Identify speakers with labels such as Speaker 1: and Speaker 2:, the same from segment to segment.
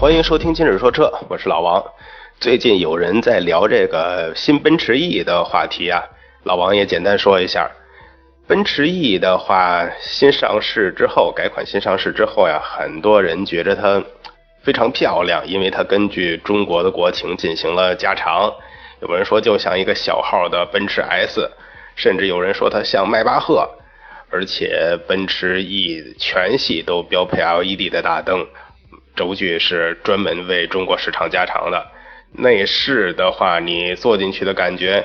Speaker 1: 欢迎收听今日说车，我是老王。最近有人在聊这个新奔驰 E 的话题啊，老王也简单说一下。奔驰 E 的话，新上市之后，改款新上市之后呀，很多人觉得它非常漂亮，因为它根据中国的国情进行了加长。有人说就像一个小号的奔驰 S，甚至有人说它像迈巴赫。而且奔驰 E 全系都标配 LED 的大灯，轴距是专门为中国市场加长的。内饰的话，你坐进去的感觉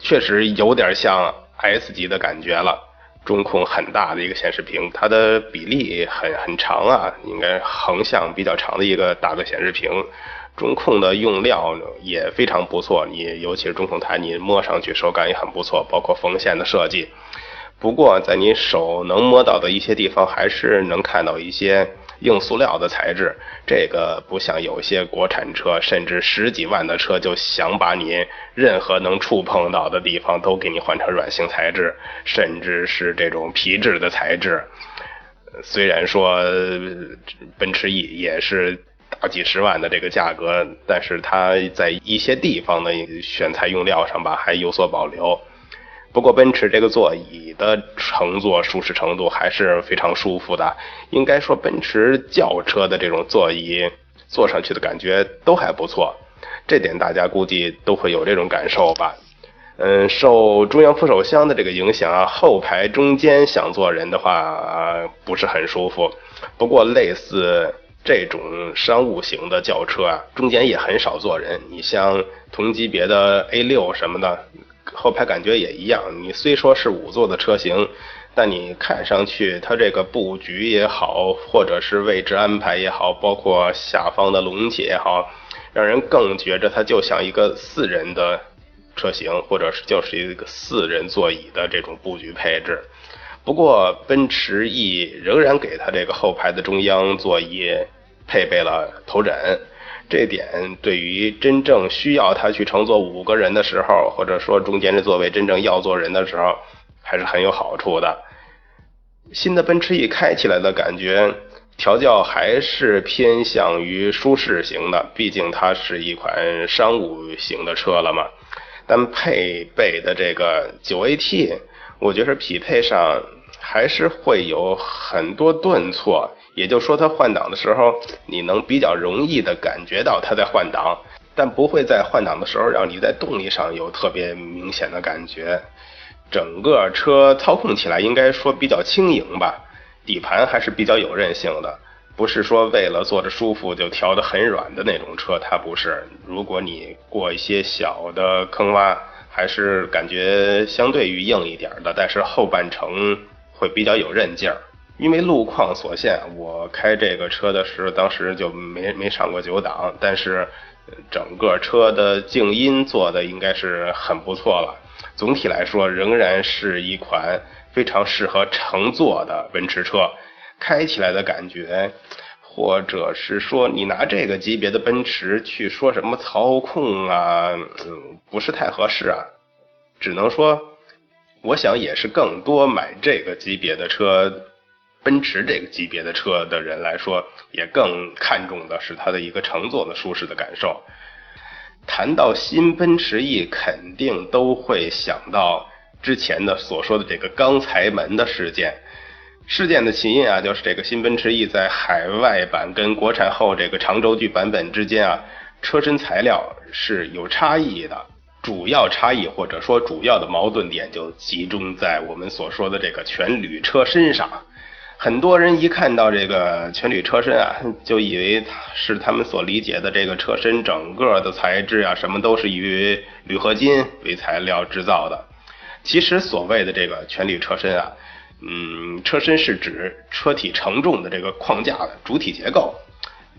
Speaker 1: 确实有点像 S 级的感觉了。中控很大的一个显示屏，它的比例很很长啊，应该横向比较长的一个大的显示屏。中控的用料也非常不错，你尤其是中控台，你摸上去手感也很不错，包括缝线的设计。不过在你手能摸到的一些地方，还是能看到一些硬塑料的材质。这个不像有些国产车，甚至十几万的车就想把你任何能触碰到的地方都给你换成软性材质，甚至是这种皮质的材质。虽然说奔驰 E 也是大几十万的这个价格，但是它在一些地方的选材用料上吧还有所保留。不过奔驰这个座椅的乘坐舒适程度还是非常舒服的，应该说奔驰轿车的这种座椅坐上去的感觉都还不错，这点大家估计都会有这种感受吧。嗯，受中央扶手箱的这个影响啊，后排中间想坐人的话、不是很舒服。不过类似这种商务型的轿车啊，中间也很少坐人。你像同级别的 A 六什么的，后排感觉也一样。你虽说是五座的车型，但你看上去它这个布局也好，或者是位置安排也好，包括下方的隆起也好，让人更觉着它就像一个四人的车型，或者是就是一个四人座椅的这种布局配置。不过奔驰 E 仍然给它这个后排的中央座椅配备了头枕，这点对于真正需要它去乘坐五个人的时候，或者说中间这座位真正要坐人的时候，还是很有好处的。新的奔驰 E 开起来的感觉，调教还是偏向于舒适型的，毕竟它是一款商务型的车了嘛。但配备的这个九 AT，我觉得匹配上还是会有很多顿挫，也就说它换挡的时候，你能比较容易的感觉到它在换挡，但不会在换挡的时候让你在动力上有特别明显的感觉。整个车操控起来应该说比较轻盈吧，底盘还是比较有韧性的，不是说为了坐着舒服就调得很软的那种车，它不是。如果你过一些小的坑洼，还是感觉相对于硬一点的，但是后半程会比较有韧劲儿。因为路况所限，我开这个车的时候，当时就没没上过九档，但是整个车的静音做的应该是很不错了。总体来说，仍然是一款非常适合乘坐的奔驰车，开起来的感觉，或者是说你拿这个级别的奔驰去说什么操控啊，嗯，不是太合适啊。只能说，我想也是更多买这个级别的车，奔驰这个级别的车的人来说，也更看重的是它的一个乘坐的舒适的感受。谈到新奔驰 E，肯定都会想到之前的所说的这个钢材门的事件。事件的起因啊，就是这个新奔驰 E 在海外版跟国产后这个长轴距版本之间啊，车身材料是有差异的。主要差异或者说主要的矛盾点就集中在我们所说的这个全铝车身上。很多人一看到这个全铝车身啊，就以为是他们所理解的这个车身整个的材质啊，什么都是以铝合金为材料制造的。其实所谓的这个全铝车身啊，嗯，车身是指车体承重的这个框架的主体结构，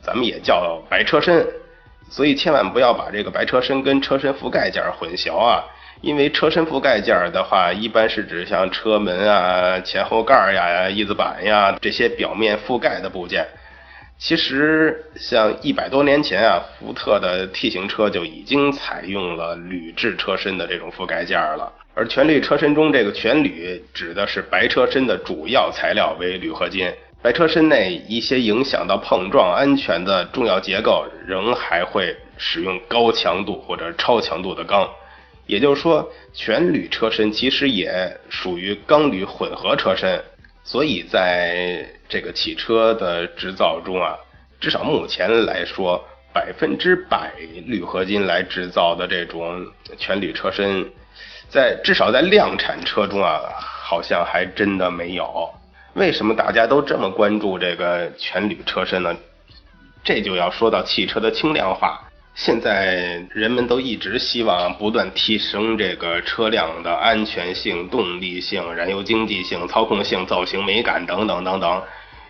Speaker 1: 咱们也叫白车身。所以千万不要把这个白车身跟车身覆盖件混淆啊。因为车身覆盖件儿的话，一般是指像车门啊、前后盖儿呀、翼子板呀这些表面覆盖的部件。其实，像一百多年前啊，福特的 T 型车就已经采用了铝制车身的这种覆盖件了。而全铝车身中这个全铝指的是白车身的主要材料为铝合金。白车身内一些影响到碰撞安全的重要结构，仍还会使用高强度或者超强度的钢。也就是说，全铝车身其实也属于钢铝混合车身，所以在这个汽车的制造中啊，至少目前来说，百分之百铝合金来制造的这种全铝车身，在至少在量产车中啊，好像还真的没有。为什么大家都这么关注这个全铝车身呢？这就要说到汽车的轻量化。现在人们都一直希望不断提升这个车辆的安全性、动力性、燃油经济性、操控性、造型美感等等等等。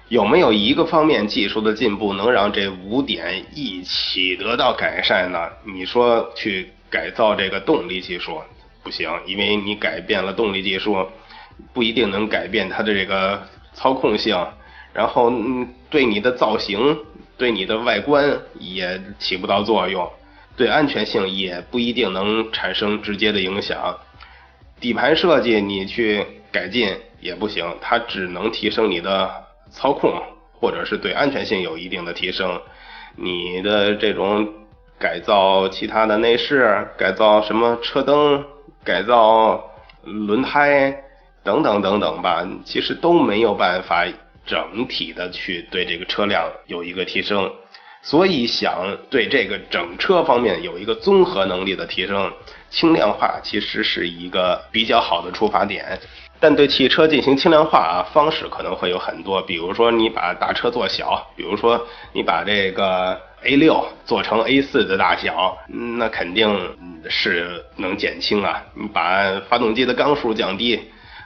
Speaker 1: 有没有一个方面技术的进步能让这五点一起得到改善呢？你说去改造这个动力技术不行，因为你改变了动力技术，不一定能改变它的这个操控性，然后嗯，对你的造型。对你的外观也起不到作用，对安全性也不一定能产生直接的影响。底盘设计你去改进也不行，它只能提升你的操控，或者是对安全性有一定的提升。你的这种改造其他的内饰，改造什么车灯，改造轮胎等等等等吧，其实都没有办法。整体的去对这个车辆有一个提升，所以想对这个整车方面有一个综合能力的提升，轻量化其实是一个比较好的出发点。但对汽车进行轻量化啊，方式可能会有很多，比如说你把大车做小，比如说你把这个 A 六做成 A 四的大小，那肯定是能减轻啊。你把发动机的缸数降低，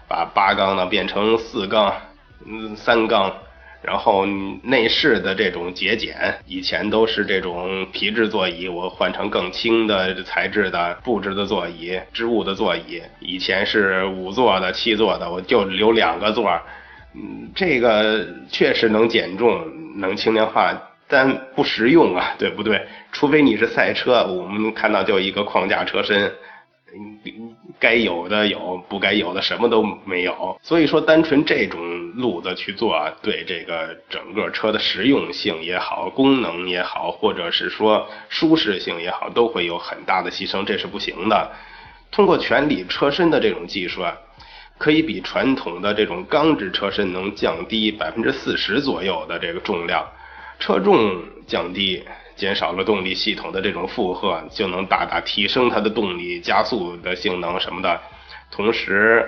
Speaker 1: 把八缸呢变成四缸。嗯，三缸，然后内饰的这种节俭，以前都是这种皮质座椅，我换成更轻的材质的布置的座椅，织物的座椅，以前是五座的、七座的，我就留两个座，嗯，这个确实能减重，能轻量化，但不实用啊，对不对？除非你是赛车，我们看到就一个框架车身。该有的有，不该有的什么都没有。所以说，单纯这种路子去做啊，对这个整个车的实用性也好，功能也好，或者是说舒适性也好，都会有很大的牺牲，这是不行的。通过全铝车身的这种技术啊，可以比传统的这种钢制车身能降低百分之四十左右的这个重量，车重降低。减少了动力系统的这种负荷，就能大大提升它的动力加速的性能什么的，同时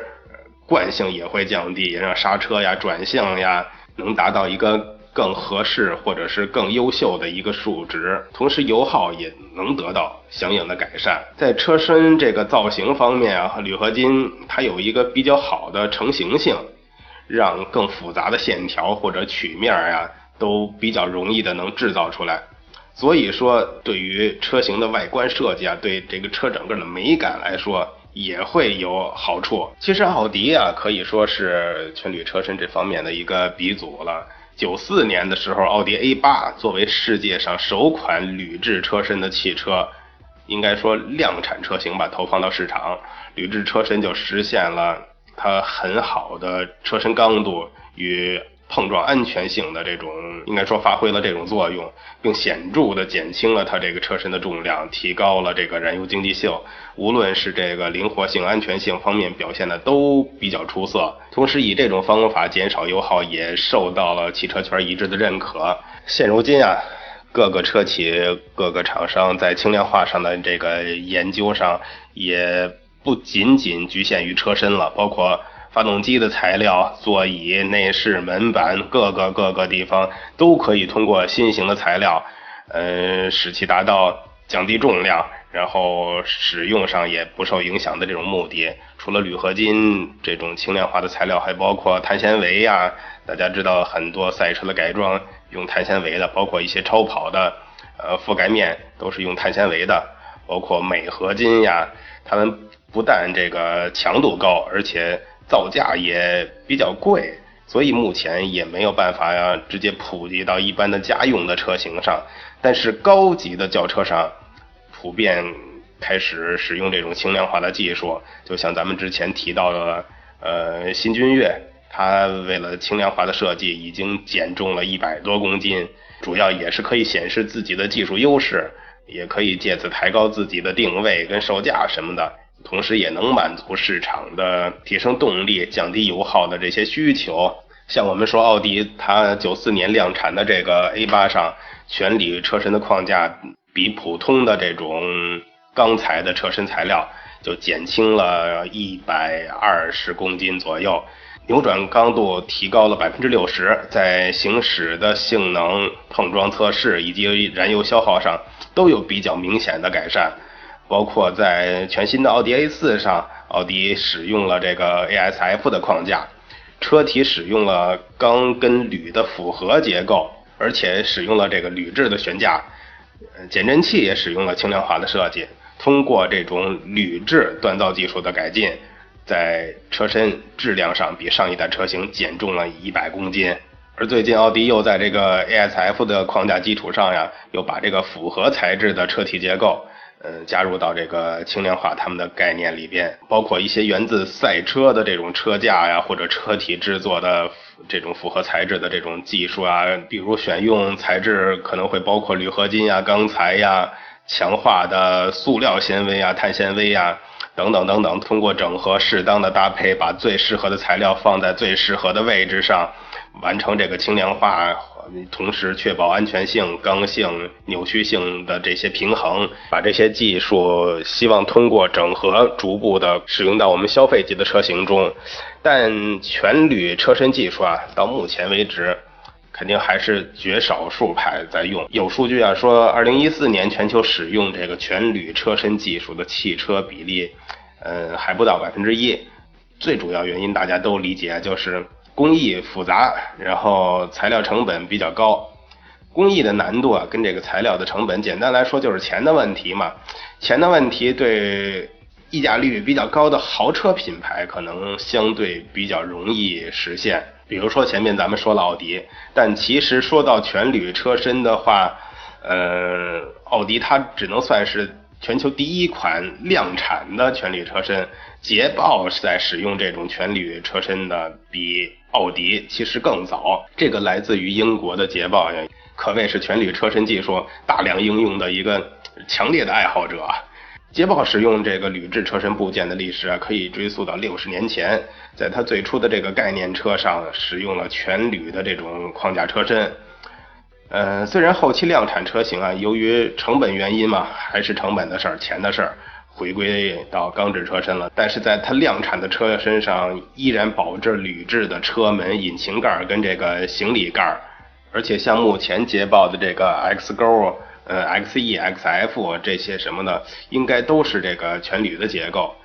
Speaker 1: 惯性也会降低，让刹车呀、转向呀能达到一个更合适或者是更优秀的一个数值，同时油耗也能得到相应的改善。在车身这个造型方面啊，铝合金它有一个比较好的成型性，让更复杂的线条或者曲面呀都比较容易的能制造出来。所以说，对于车型的外观设计啊，对这个车整个的美感来说，也会有好处。其实奥迪啊，可以说是全铝车身这方面的一个鼻祖了。九四年的时候，奥迪 A 八作为世界上首款铝制车身的汽车，应该说量产车型吧，投放到市场，铝制车身就实现了它很好的车身刚度与。碰撞安全性的这种，应该说发挥了这种作用，并显著的减轻了它这个车身的重量，提高了这个燃油经济性。无论是这个灵活性、安全性方面表现的都比较出色。同时，以这种方法减少油耗也受到了汽车圈一致的认可。现如今啊，各个车企、各个厂商在轻量化上的这个研究上，也不仅仅局限于车身了，包括。发动机的材料、座椅、内饰、门板，各个各个地方都可以通过新型的材料，呃，使其达到降低重量，然后使用上也不受影响的这种目的。除了铝合金这种轻量化的材料，还包括碳纤维呀。大家知道很多赛车的改装用碳纤维的，包括一些超跑的呃覆盖面都是用碳纤维的，包括镁合金呀。它们不但这个强度高，而且造价也比较贵，所以目前也没有办法呀直接普及到一般的家用的车型上。但是高级的轿车上普遍。开始使用这种轻量化的技术，就像咱们之前提到的，呃，新君越，它为了轻量化的设计，已经减重了一百多公斤，主要也是可以显示自己的技术优势，也可以借此抬高自己的定位跟售价什么的，同时也能满足市场的提升动力、降低油耗的这些需求。像我们说奥迪，它九四年量产的这个 A 八上，全铝车身的框架比普通的这种。钢材的车身材料就减轻了一百二十公斤左右，扭转刚度提高了百分之六十，在行驶的性能、碰撞测试以及燃油消耗上都有比较明显的改善。包括在全新的奥迪 A 四上，奥迪使用了这个 ASF 的框架，车体使用了钢跟铝的复合结构，而且使用了这个铝制的悬架，减震器也使用了轻量化的设计。通过这种铝制锻造技术的改进，在车身质量上比上一代车型减重了一百公斤。而最近奥迪又在这个 ASF 的框架基础上呀，又把这个复合材质的车体结构，嗯，加入到这个轻量化他们的概念里边，包括一些源自赛车的这种车架呀，或者车体制作的这种复合材质的这种技术啊，比如选用材质可能会包括铝合金呀、钢材呀。强化的塑料纤维啊、碳纤维啊等等等等，通过整合适当的搭配，把最适合的材料放在最适合的位置上，完成这个轻量化，同时确保安全性、刚性、扭曲性的这些平衡。把这些技术希望通过整合，逐步的使用到我们消费级的车型中。但全铝车身技术啊，到目前为止。肯定还是绝少数派在用。有数据啊，说二零一四年全球使用这个全铝车身技术的汽车比例，呃，还不到百分之一。最主要原因大家都理解，就是工艺复杂，然后材料成本比较高。工艺的难度啊，跟这个材料的成本，简单来说就是钱的问题嘛。钱的问题对溢价率比较高的豪车品牌，可能相对比较容易实现。比如说前面咱们说了奥迪，但其实说到全铝车身的话，呃，奥迪它只能算是全球第一款量产的全铝车身。捷豹是在使用这种全铝车身的比奥迪其实更早。这个来自于英国的捷豹呀，可谓是全铝车身技术大量应用的一个强烈的爱好者。捷豹使用这个铝制车身部件的历史啊，可以追溯到六十年前，在它最初的这个概念车上使用了全铝的这种框架车身。呃，虽然后期量产车型啊，由于成本原因嘛，还是成本的事儿、钱的事儿，回归到钢制车身了。但是在它量产的车身上，依然保着铝制的车门、引擎盖跟这个行李盖儿，而且像目前捷豹的这个 X 勾。呃，X E、X F 这些什么的，应该都是这个全铝的结构。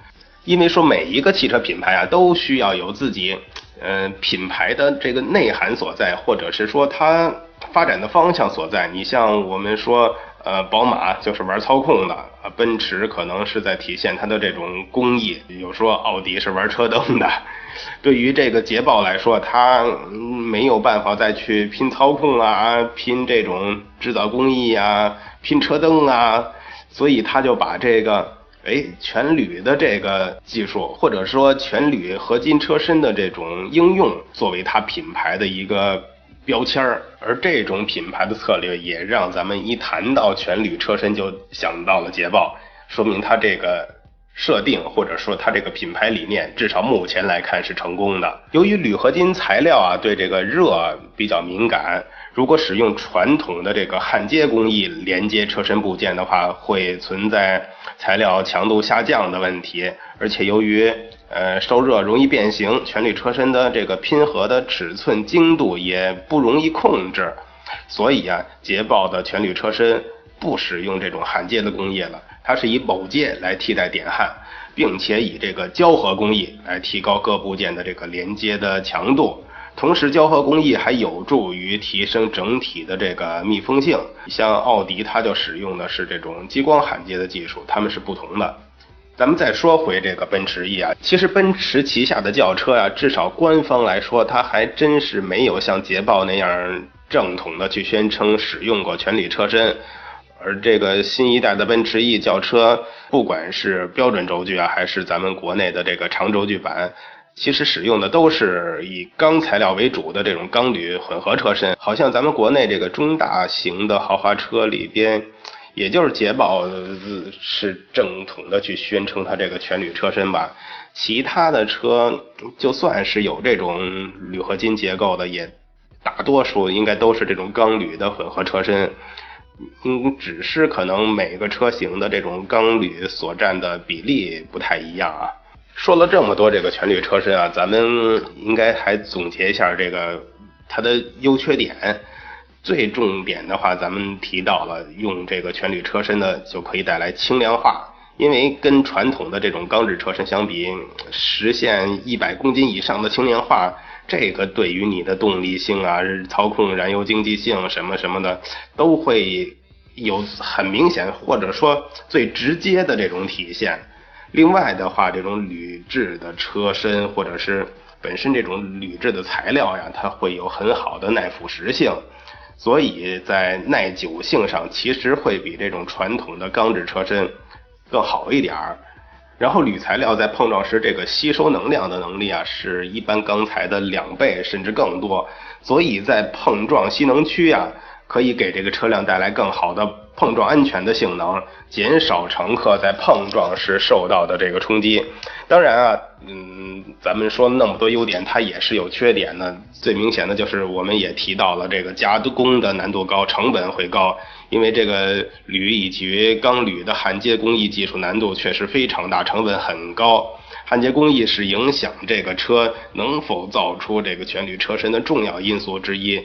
Speaker 1: 因为说每一个汽车品牌啊，都需要有自己，呃，品牌的这个内涵所在，或者是说它发展的方向所在。你像我们说，呃，宝马就是玩操控的，啊，奔驰可能是在体现它的这种工艺，有说奥迪是玩车灯的。对于这个捷豹来说，它没有办法再去拼操控啊，拼这种制造工艺啊，拼车灯啊，所以他就把这个哎全铝的这个技术，或者说全铝合金车身的这种应用，作为它品牌的一个标签儿。而这种品牌的策略，也让咱们一谈到全铝车身就想到了捷豹，说明它这个。设定或者说它这个品牌理念，至少目前来看是成功的。由于铝合金材料啊对这个热比较敏感，如果使用传统的这个焊接工艺连接车身部件的话，会存在材料强度下降的问题。而且由于呃受热容易变形，全铝车身的这个拼合的尺寸精度也不容易控制，所以啊，捷豹的全铝车身不使用这种焊接的工艺了。它是以铆接来替代点焊，并且以这个胶合工艺来提高各部件的这个连接的强度。同时，胶合工艺还有助于提升整体的这个密封性。像奥迪，它就使用的是这种激光焊接的技术，它们是不同的。咱们再说回这个奔驰 E 啊，其实奔驰旗下的轿车啊，至少官方来说，它还真是没有像捷豹那样正统的去宣称使用过全铝车身。而这个新一代的奔驰 E 轿车，不管是标准轴距啊，还是咱们国内的这个长轴距版，其实使用的都是以钢材料为主的这种钢铝混合车身。好像咱们国内这个中大型的豪华车里边，也就是捷豹是正统的去宣称它这个全铝车身吧。其他的车就算是有这种铝合金结构的，也大多数应该都是这种钢铝的混合车身。嗯，只是可能每个车型的这种钢铝所占的比例不太一样啊。说了这么多这个全铝车身啊，咱们应该还总结一下这个它的优缺点。最重点的话，咱们提到了用这个全铝车身呢，就可以带来轻量化。因为跟传统的这种钢制车身相比，实现一百公斤以上的轻量化。这个对于你的动力性啊、操控、燃油经济性什么什么的，都会有很明显或者说最直接的这种体现。另外的话，这种铝制的车身或者是本身这种铝制的材料呀，它会有很好的耐腐蚀性，所以在耐久性上其实会比这种传统的钢制车身更好一点儿。然后铝材料在碰撞时，这个吸收能量的能力啊，是一般钢材的两倍甚至更多，所以在碰撞吸能区啊，可以给这个车辆带来更好的碰撞安全的性能，减少乘客在碰撞时受到的这个冲击。当然啊，嗯，咱们说那么多优点，它也是有缺点的。最明显的就是我们也提到了这个加工的难度高，成本会高。因为这个铝以及钢铝的焊接工艺技术难度确实非常大，成本很高。焊接工艺是影响这个车能否造出这个全铝车身的重要因素之一。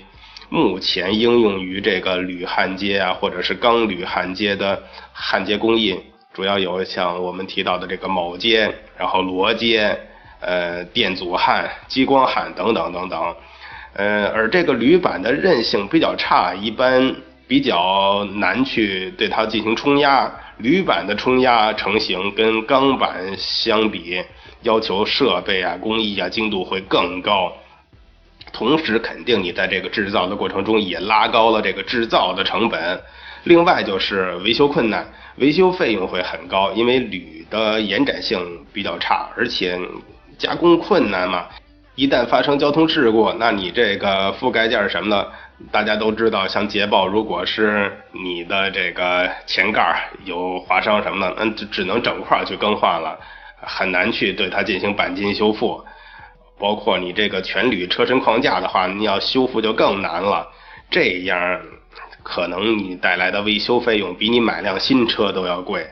Speaker 1: 目前应用于这个铝焊接啊，或者是钢铝焊接的焊接工艺，主要有像我们提到的这个铆接，然后螺接，呃，电阻焊、激光焊等等等等。呃，而这个铝板的韧性比较差，一般。比较难去对它进行冲压，铝板的冲压成型跟钢板相比，要求设备啊、工艺啊精度会更高，同时肯定你在这个制造的过程中也拉高了这个制造的成本。另外就是维修困难，维修费用会很高，因为铝的延展性比较差，而且加工困难嘛，一旦发生交通事故，那你这个覆盖件什么的。大家都知道，像捷豹，如果是你的这个前盖有划伤什么的，那只只能整块去更换了，很难去对它进行钣金修复。包括你这个全铝车身框架的话，你要修复就更难了。这样可能你带来的维修费用比你买辆新车都要贵，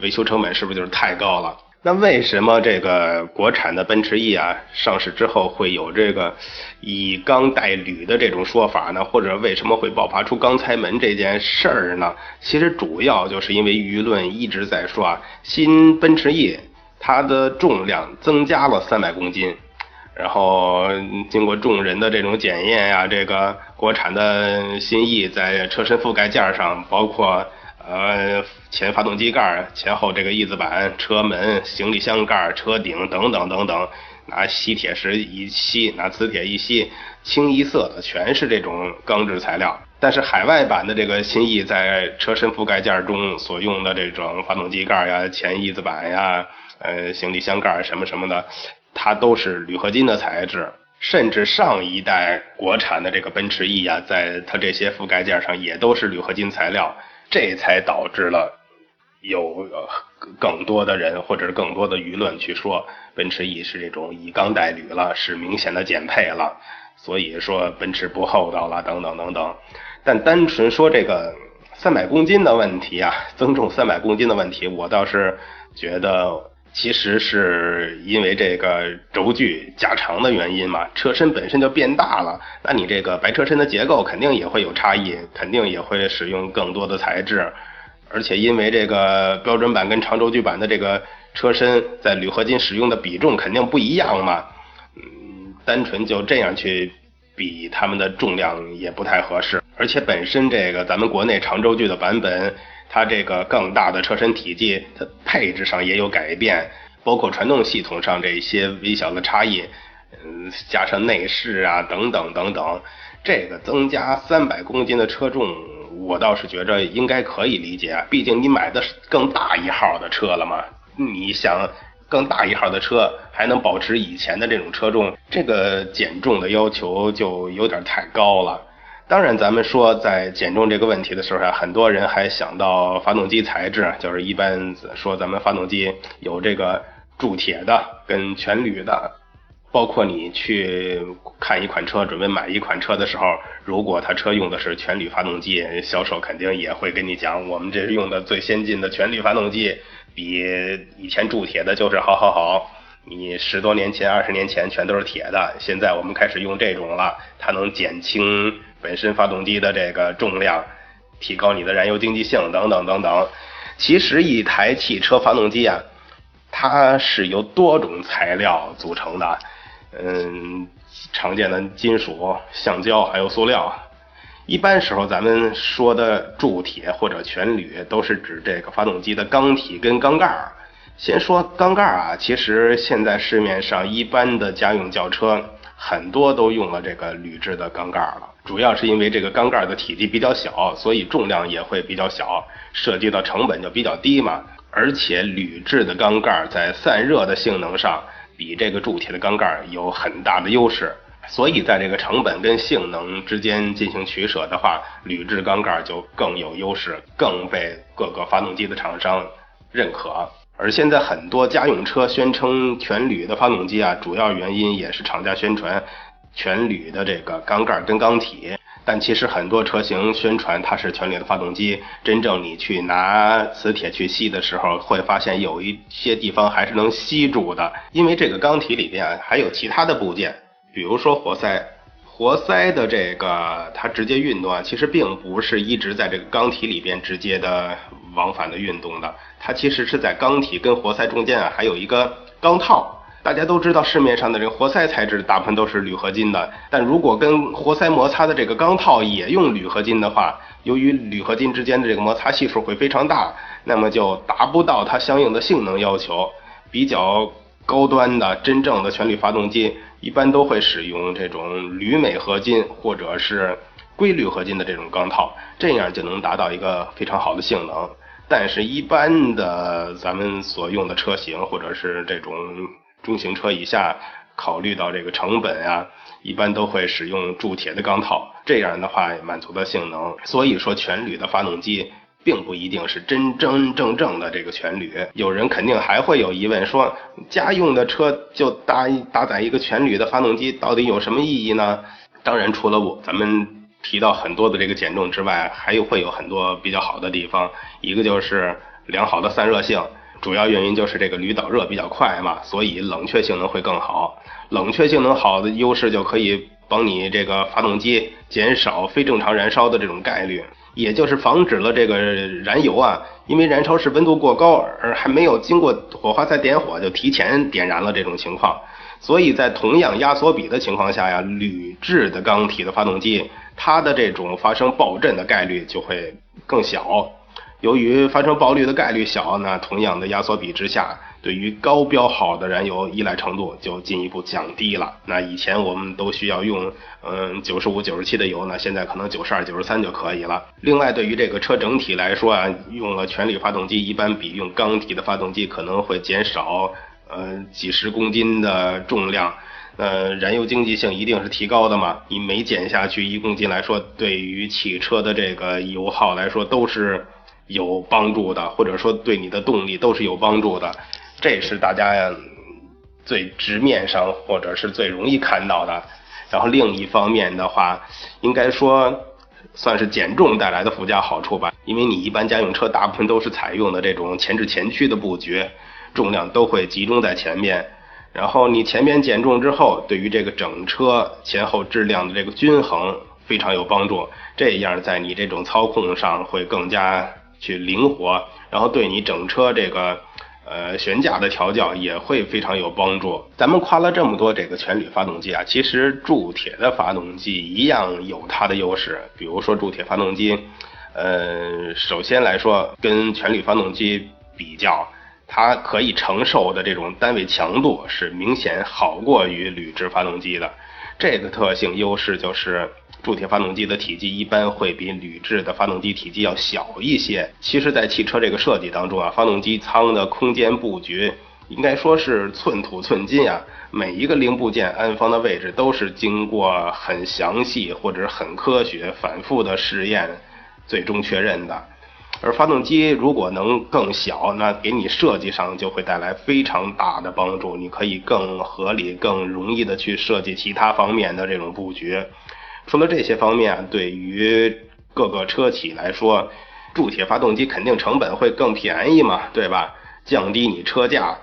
Speaker 1: 维修成本是不是就是太高了？那为什么这个国产的奔驰 E 啊上市之后会有这个以钢代铝的这种说法呢？或者为什么会爆发出钢材门这件事儿呢？其实主要就是因为舆论一直在说啊，新奔驰 E 它的重量增加了三百公斤，然后经过众人的这种检验呀，这个国产的新 E 在车身覆盖件上，包括。呃，前发动机盖、前后这个翼子板、车门、行李箱盖、车顶等等等等，拿吸铁石一吸，拿磁铁一吸，清一色的全是这种钢制材料。但是海外版的这个新 E 在车身覆盖件中所用的这种发动机盖呀、前翼子板呀、呃行李箱盖什么什么的，它都是铝合金的材质。甚至上一代国产的这个奔驰 E 啊，在它这些覆盖件上也都是铝合金材料。这才导致了有更多的人或者是更多的舆论去说奔驰 E 是这种以钢代铝了，是明显的减配了，所以说奔驰不厚道了等等等等。但单纯说这个三百公斤的问题啊，增重三百公斤的问题，我倒是觉得其实是因为这个轴距加长的原因嘛，车身本身就变大了，那你这个白车身的结构肯定也会有差异，肯定也会使用更多的材质。而且因为这个标准版跟长轴距版的这个车身在铝合金使用的比重肯定不一样嘛，嗯，单纯就这样去比它们的重量也不太合适。而且本身这个咱们国内长轴距的版本，它这个更大的车身体积，它配置上也有改变，包括传动系统上这些微小的差异，嗯，加上内饰啊等等等等，这个增加三百公斤的车重。我倒是觉着应该可以理解，毕竟你买的是更大一号的车了嘛。你想更大一号的车还能保持以前的这种车重，这个减重的要求就有点太高了。当然，咱们说在减重这个问题的时候啊，很多人还想到发动机材质，就是一般说咱们发动机有这个铸铁的跟全铝的。包括你去看一款车，准备买一款车的时候，如果他车用的是全铝发动机，销售肯定也会跟你讲，我们这是用的最先进的全铝发动机，比以前铸铁的就是好好好。你十多年前、二十年前全都是铁的，现在我们开始用这种了，它能减轻本身发动机的这个重量，提高你的燃油经济性等等等等。其实一台汽车发动机啊，它是由多种材料组成的。嗯，常见的金属、橡胶还有塑料。一般时候，咱们说的铸铁或者全铝，都是指这个发动机的缸体跟缸盖儿。先说缸盖儿啊，其实现在市面上一般的家用轿车很多都用了这个铝制的缸盖了。主要是因为这个缸盖的体积比较小，所以重量也会比较小，涉及到成本就比较低嘛。而且铝制的缸盖在散热的性能上。比这个铸铁的缸盖有很大的优势，所以在这个成本跟性能之间进行取舍的话，铝制缸盖就更有优势，更被各个发动机的厂商认可。而现在很多家用车宣称全铝的发动机啊，主要原因也是厂家宣传全铝的这个缸盖跟缸体。但其实很多车型宣传它是全铝的发动机，真正你去拿磁铁去吸的时候，会发现有一些地方还是能吸住的，因为这个缸体里边还有其他的部件，比如说活塞，活塞的这个它直接运动啊，其实并不是一直在这个缸体里边直接的往返的运动的，它其实是在缸体跟活塞中间啊还有一个缸套。大家都知道，市面上的这个活塞材质大部分都是铝合金的，但如果跟活塞摩擦的这个钢套也用铝合金的话，由于铝合金之间的这个摩擦系数会非常大，那么就达不到它相应的性能要求。比较高端的真正的全铝发动机，一般都会使用这种铝镁合金或者是硅铝合金的这种钢套，这样就能达到一个非常好的性能。但是，一般的咱们所用的车型或者是这种。中型车以下，考虑到这个成本啊，一般都会使用铸铁的钢套，这样的话满足的性能。所以说，全铝的发动机并不一定是真真正正的这个全铝。有人肯定还会有疑问，说家用的车就搭搭载一个全铝的发动机，到底有什么意义呢？当然，除了我咱们提到很多的这个减重之外，还有会有很多比较好的地方。一个就是良好的散热性。主要原因就是这个铝导热比较快嘛，所以冷却性能会更好。冷却性能好的优势就可以帮你这个发动机减少非正常燃烧的这种概率，也就是防止了这个燃油啊，因为燃烧室温度过高而还没有经过火花塞点火就提前点燃了这种情况。所以在同样压缩比的情况下呀，铝制的缸体的发动机，它的这种发生爆震的概率就会更小。由于发生爆率的概率小，那同样的压缩比之下，对于高标号的燃油依赖程度就进一步降低了。那以前我们都需要用嗯九十五、九十七的油，呢现在可能九十二、九十三就可以了。另外，对于这个车整体来说啊，用了全铝发动机，一般比用钢体的发动机可能会减少呃几十公斤的重量。呃，燃油经济性一定是提高的嘛？你每减下去一公斤来说，对于汽车的这个油耗来说都是。有帮助的，或者说对你的动力都是有帮助的，这是大家最直面上或者是最容易看到的。然后另一方面的话，应该说算是减重带来的附加好处吧，因为你一般家用车大部分都是采用的这种前置前驱的布局，重量都会集中在前面。然后你前面减重之后，对于这个整车前后质量的这个均衡非常有帮助。这样在你这种操控上会更加去灵活，然后对你整车这个呃悬架的调教也会非常有帮助。咱们夸了这么多这个全铝发动机啊，其实铸铁的发动机一样有它的优势。比如说铸铁发动机，呃，首先来说跟全铝发动机比较。它可以承受的这种单位强度是明显好过于铝制发动机的，这个特性优势就是铸铁发动机的体积一般会比铝制的发动机体积要小一些。其实，在汽车这个设计当中啊，发动机舱的空间布局应该说是寸土寸金啊，每一个零部件安放的位置都是经过很详细或者很科学、反复的试验，最终确认的。而发动机如果能更小，那给你设计上就会带来非常大的帮助。你可以更合理、更容易的去设计其他方面的这种布局。除了这些方面，对于各个车企来说，铸铁发动机肯定成本会更便宜嘛，对吧？降低你车价。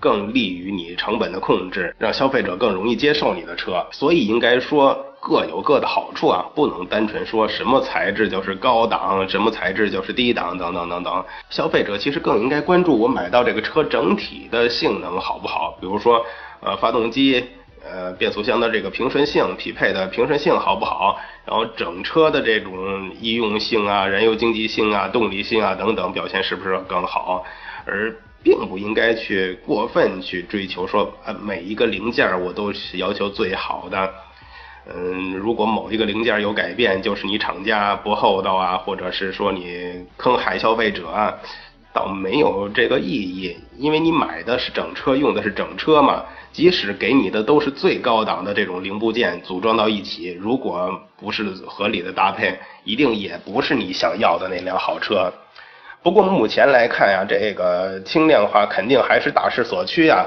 Speaker 1: 更利于你成本的控制，让消费者更容易接受你的车，所以应该说各有各的好处啊，不能单纯说什么材质就是高档，什么材质就是低档等等等等。消费者其实更应该关注我买到这个车整体的性能好不好，比如说呃发动机、呃变速箱的这个平顺性匹配的平顺性好不好，然后整车的这种易用性啊、燃油经济性啊、动力性啊等等表现是不是更好，而。并不应该去过分去追求说，呃，每一个零件我都是要求最好的。嗯，如果某一个零件有改变，就是你厂家不厚道啊，或者是说你坑害消费者啊，倒没有这个意义。因为你买的是整车，用的是整车嘛，即使给你的都是最高档的这种零部件组装到一起，如果不是合理的搭配，一定也不是你想要的那辆好车。不过目前来看呀，这个轻量化肯定还是大势所趋啊。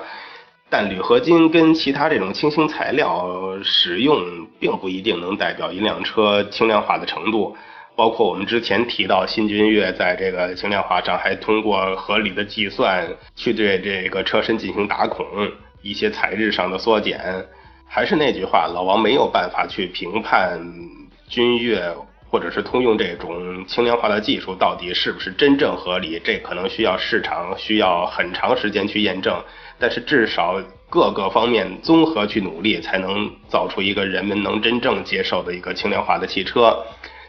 Speaker 1: 但铝合金跟其他这种轻型材料使用，并不一定能代表一辆车轻量化的程度。包括我们之前提到，新君越在这个轻量化上还通过合理的计算去对这个车身进行打孔，一些材质上的缩减。还是那句话，老王没有办法去评判君越。或者是通用这种轻量化的技术到底是不是真正合理？这可能需要市场需要很长时间去验证。但是至少各个方面综合去努力，才能造出一个人们能真正接受的一个轻量化的汽车。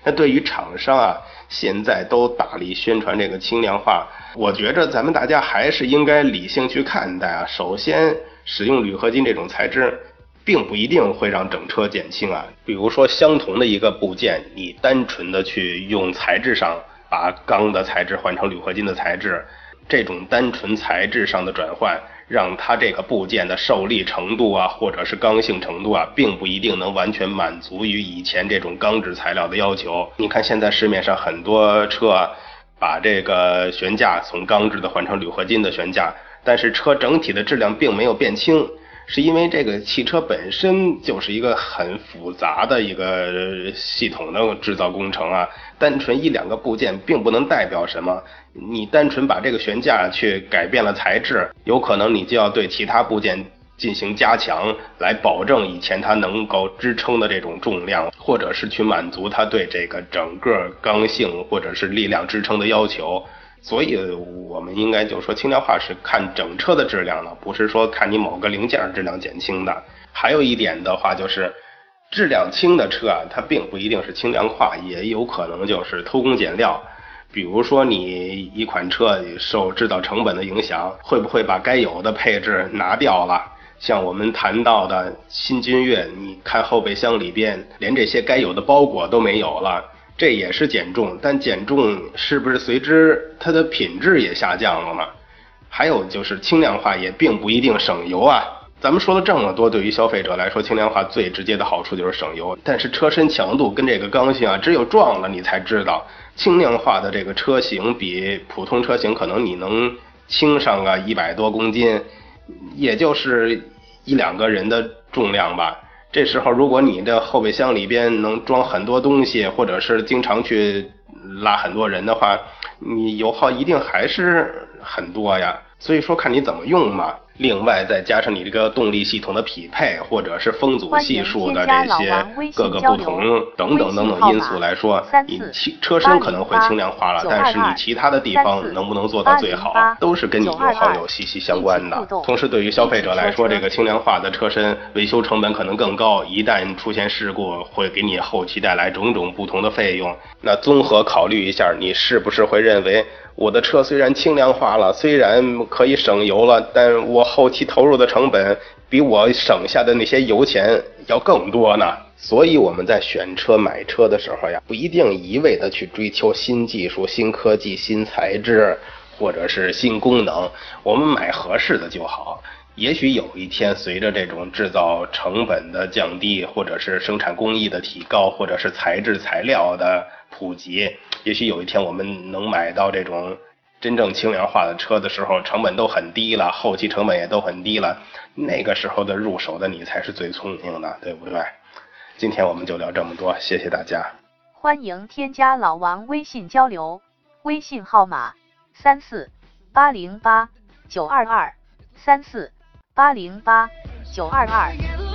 Speaker 1: 那对于厂商啊，现在都大力宣传这个轻量化，我觉着咱们大家还是应该理性去看待啊。首先，使用铝合金这种材质。并不一定会让整车减轻啊。比如说，相同的一个部件，你单纯的去用材质上把钢的材质换成铝合金的材质，这种单纯材质上的转换，让它这个部件的受力程度啊，或者是刚性程度啊，并不一定能完全满足于以前这种钢制材料的要求。你看现在市面上很多车，啊把这个悬架从钢制的换成铝合金的悬架，但是车整体的质量并没有变轻。是因为这个汽车本身就是一个很复杂的一个系统的制造工程啊，单纯一两个部件并不能代表什么。你单纯把这个悬架去改变了材质，有可能你就要对其他部件进行加强，来保证以前它能够支撑的这种重量，或者是去满足它对这个整个刚性或者是力量支撑的要求。所以，我们应该就说轻量化是看整车的质量的，不是说看你某个零件质量减轻的。还有一点的话，就是质量轻的车啊，它并不一定是轻量化，也有可能就是偷工减料。比如说，你一款车受制造成本的影响，会不会把该有的配置拿掉了？像我们谈到的新君越，你看后备箱里边连这些该有的包裹都没有了。这也是减重，但减重是不是随之它的品质也下降了呢？还有就是轻量化也并不一定省油啊。咱们说了这么多，对于消费者来说，轻量化最直接的好处就是省油。但是车身强度跟这个刚性啊，只有撞了你才知道，轻量化的这个车型比普通车型可能你能轻上个一百多公斤，也就是一两个人的重量吧。这时候，如果你的后备箱里边能装很多东西，或者是经常去拉很多人的话，你油耗一定还是很多呀。所以说，看你怎么用嘛。另外再加上你这个动力系统的匹配，或者是风阻系数的这些各个不同等等等等因素来说，你汽车身可能会轻量化了，但是你其他的地方能不能做到最好，都是跟你油耗有息息相关的。同时，对于消费者来说，这个轻量化的车身维修成本可能更高，一旦出现事故，会给你后期带来种种不同的费用。那综合考虑一下，你是不是会认为？我的车虽然轻量化了，虽然可以省油了，但我后期投入的成本比我省下的那些油钱要更多呢。所以我们在选车买车的时候呀，不一定一味的去追求新技术、新科技、新材质，或者是新功能，我们买合适的就好。也许有一天，随着这种制造成本的降低，或者是生产工艺的提高，或者是材质材料的普及。也许有一天我们能买到这种真正轻量化的车的时候，成本都很低了，后期成本也都很低了，那个时候的入手的你才是最聪明的，对不对？今天我们就聊这么多，谢谢大家。
Speaker 2: 欢迎添加老王微信交流，微信号码三四八零八九二二三四八零八九二二。